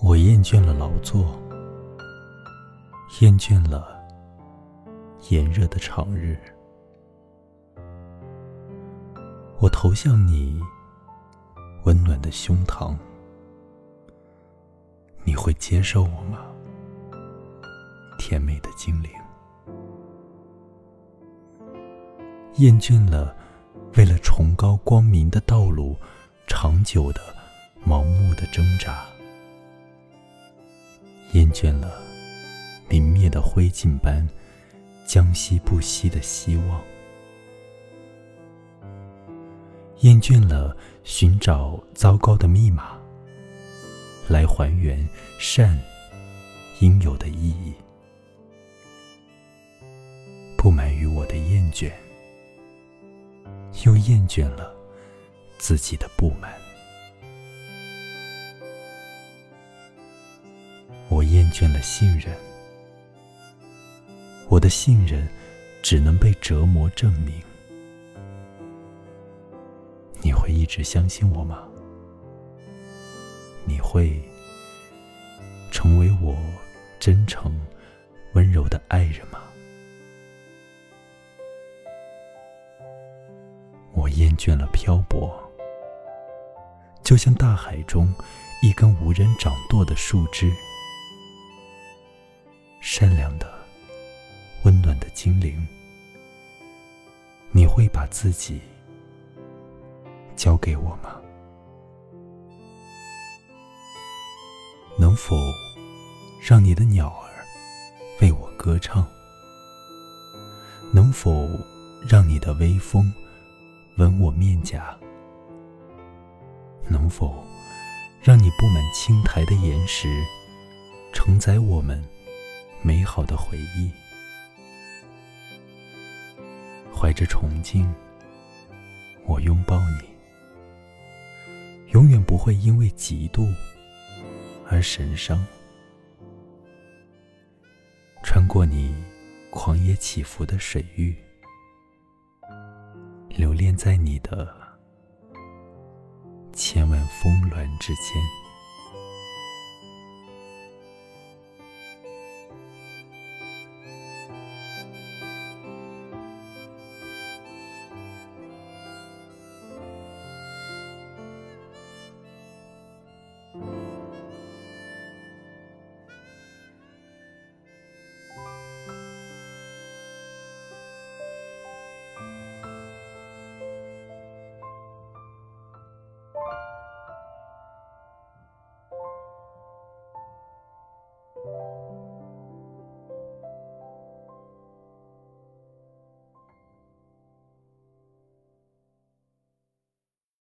我厌倦了劳作，厌倦了炎热的长日。我投向你温暖的胸膛，你会接受我吗？甜美的精灵，厌倦了为了崇高光明的道路，长久的盲目的挣扎，厌倦了泯灭的灰烬般将息不息的希望，厌倦了寻找糟糕的密码，来还原善应有的意义。不满于我的厌倦，又厌倦了自己的不满。厌倦了信任，我的信任只能被折磨证明。你会一直相信我吗？你会成为我真诚、温柔的爱人吗？我厌倦了漂泊，就像大海中一根无人掌舵的树枝。善良的、温暖的精灵，你会把自己交给我吗？能否让你的鸟儿为我歌唱？能否让你的微风？吻我面颊，能否让你布满青苔的岩石承载我们美好的回忆？怀着崇敬，我拥抱你，永远不会因为嫉妒而神伤。穿过你狂野起伏的水域。留恋在你的千万峰峦之间。